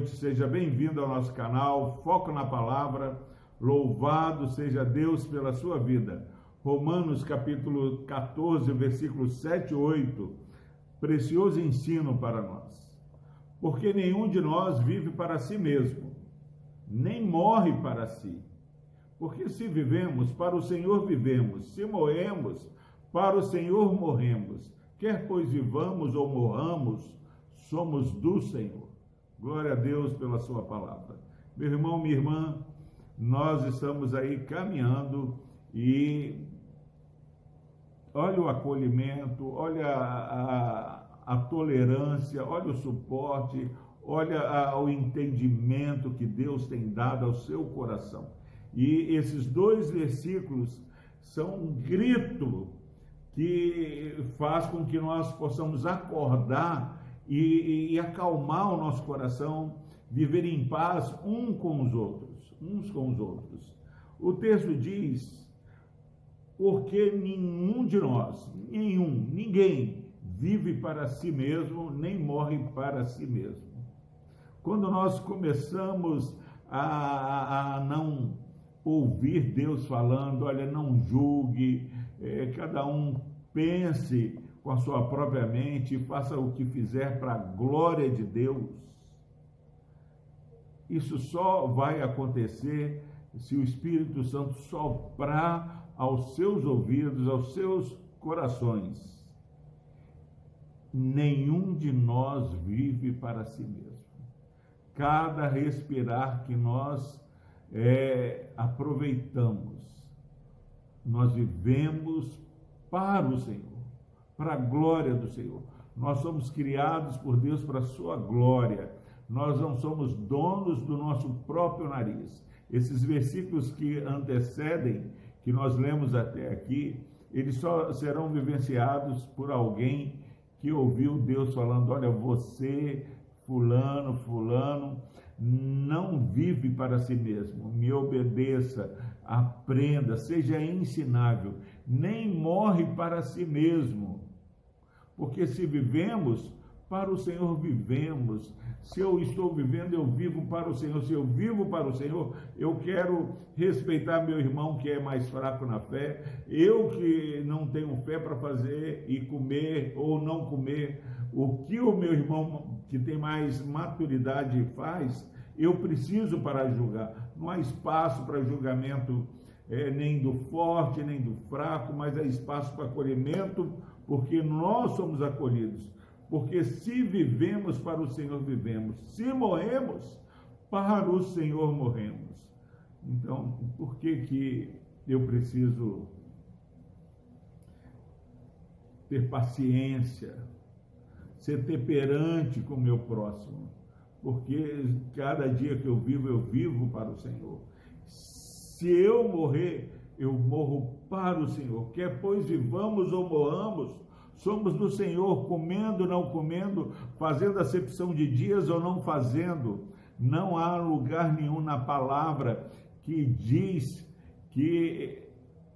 noite, seja bem-vindo ao nosso canal Foco na Palavra. Louvado seja Deus pela sua vida. Romanos capítulo 14, versículos 7 e 8. Precioso ensino para nós. Porque nenhum de nós vive para si mesmo, nem morre para si. Porque se vivemos, para o Senhor vivemos, se morremos, para o Senhor morremos. Quer pois vivamos ou morramos, somos do Senhor. Glória a Deus pela sua palavra. Meu irmão, minha irmã, nós estamos aí caminhando e olha o acolhimento, olha a, a, a tolerância, olha o suporte, olha a, o entendimento que Deus tem dado ao seu coração. E esses dois versículos são um grito que faz com que nós possamos acordar e, e acalmar o nosso coração, viver em paz um com os outros, uns com os outros. O texto diz: porque nenhum de nós, nenhum, ninguém vive para si mesmo, nem morre para si mesmo. Quando nós começamos a, a não ouvir Deus falando, olha, não julgue, é, cada um pense com a sua própria mente e faça o que fizer para a glória de Deus. Isso só vai acontecer se o Espírito Santo soprar aos seus ouvidos, aos seus corações. Nenhum de nós vive para si mesmo. Cada respirar que nós é, aproveitamos, nós vivemos para o Senhor para a glória do Senhor. Nós somos criados por Deus para a sua glória. Nós não somos donos do nosso próprio nariz. Esses versículos que antecedem, que nós lemos até aqui, eles só serão vivenciados por alguém que ouviu Deus falando: olha, você, Fulano, Fulano, não vive para si mesmo, me obedeça, aprenda, seja ensinável, nem morre para si mesmo. Porque se vivemos, para o Senhor vivemos. Se eu estou vivendo, eu vivo para o Senhor. Se eu vivo para o Senhor, eu quero respeitar meu irmão que é mais fraco na fé. Eu que não tenho fé para fazer e comer ou não comer. O que o meu irmão que tem mais maturidade faz, eu preciso para julgar. Não há espaço para julgamento é, nem do forte, nem do fraco, mas há espaço para acolhimento porque nós somos acolhidos. Porque se vivemos para o Senhor, vivemos. Se morremos, para o Senhor morremos. Então, por que que eu preciso ter paciência, ser temperante com o meu próximo? Porque cada dia que eu vivo, eu vivo para o Senhor. Se eu morrer, eu morro para o Senhor. Quer pois vivamos ou morramos, somos do Senhor, comendo, não comendo, fazendo acepção de dias ou não fazendo. Não há lugar nenhum na palavra que diz que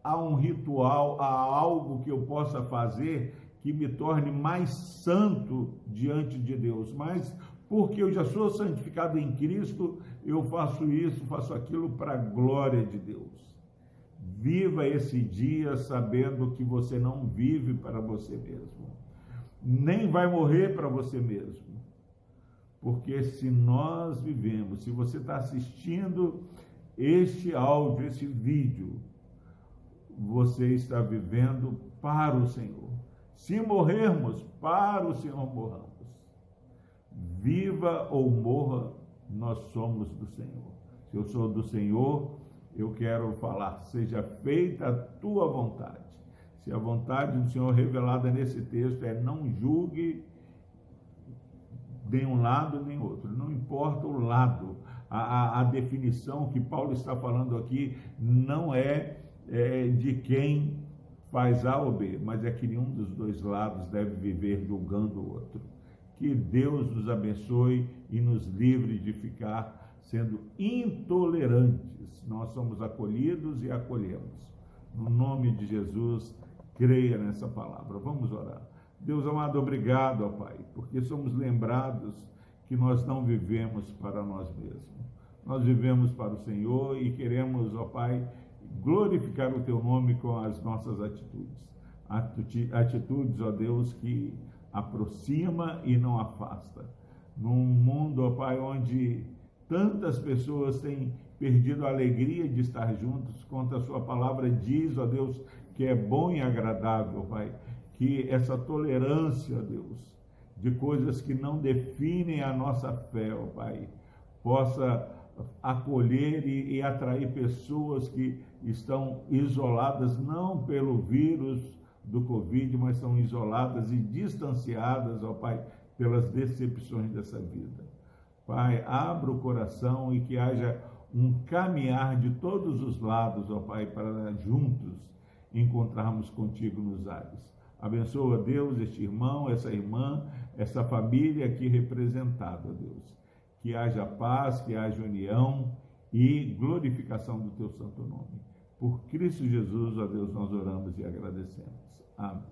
há um ritual, há algo que eu possa fazer que me torne mais santo diante de Deus. Mas porque eu já sou santificado em Cristo, eu faço isso, faço aquilo para a glória de Deus. Viva esse dia sabendo que você não vive para você mesmo, nem vai morrer para você mesmo. Porque se nós vivemos, se você está assistindo este áudio, esse vídeo, você está vivendo para o Senhor. Se morrermos, para o Senhor morramos. Viva ou morra, nós somos do Senhor. Se eu sou do Senhor, eu quero falar, seja feita a tua vontade. Se a vontade do Senhor revelada nesse texto é não julgue nem um lado nem outro, não importa o lado. A, a, a definição que Paulo está falando aqui não é, é de quem faz A ou B, mas é que nenhum dos dois lados deve viver julgando o outro. Que Deus nos abençoe e nos livre de ficar sendo intolerantes. Nós somos acolhidos e acolhemos. No nome de Jesus, creia nessa palavra. Vamos orar. Deus amado, obrigado, ó Pai, porque somos lembrados que nós não vivemos para nós mesmos. Nós vivemos para o Senhor e queremos, ó Pai, glorificar o Teu nome com as nossas atitudes. Atitudes, ó Deus, que aproxima e não afasta. Num mundo, ó Pai, onde tantas pessoas têm perdido a alegria de estar juntos, quanto a Sua palavra diz, ó Deus, que é bom e agradável, Pai, que essa tolerância, ó Deus, de coisas que não definem a nossa fé, ó Pai, possa acolher e, e atrair pessoas que estão isoladas não pelo vírus do Covid, mas são isoladas e distanciadas, ó Pai, pelas decepções dessa vida. Pai, abra o coração e que haja um caminhar de todos os lados, ó Pai, para juntos encontrarmos contigo nos ares. Abençoa, Deus, este irmão, essa irmã, essa família aqui representada, Deus. Que haja paz, que haja união e glorificação do teu santo nome. Por Cristo Jesus, ó Deus, nós oramos e agradecemos. Amém.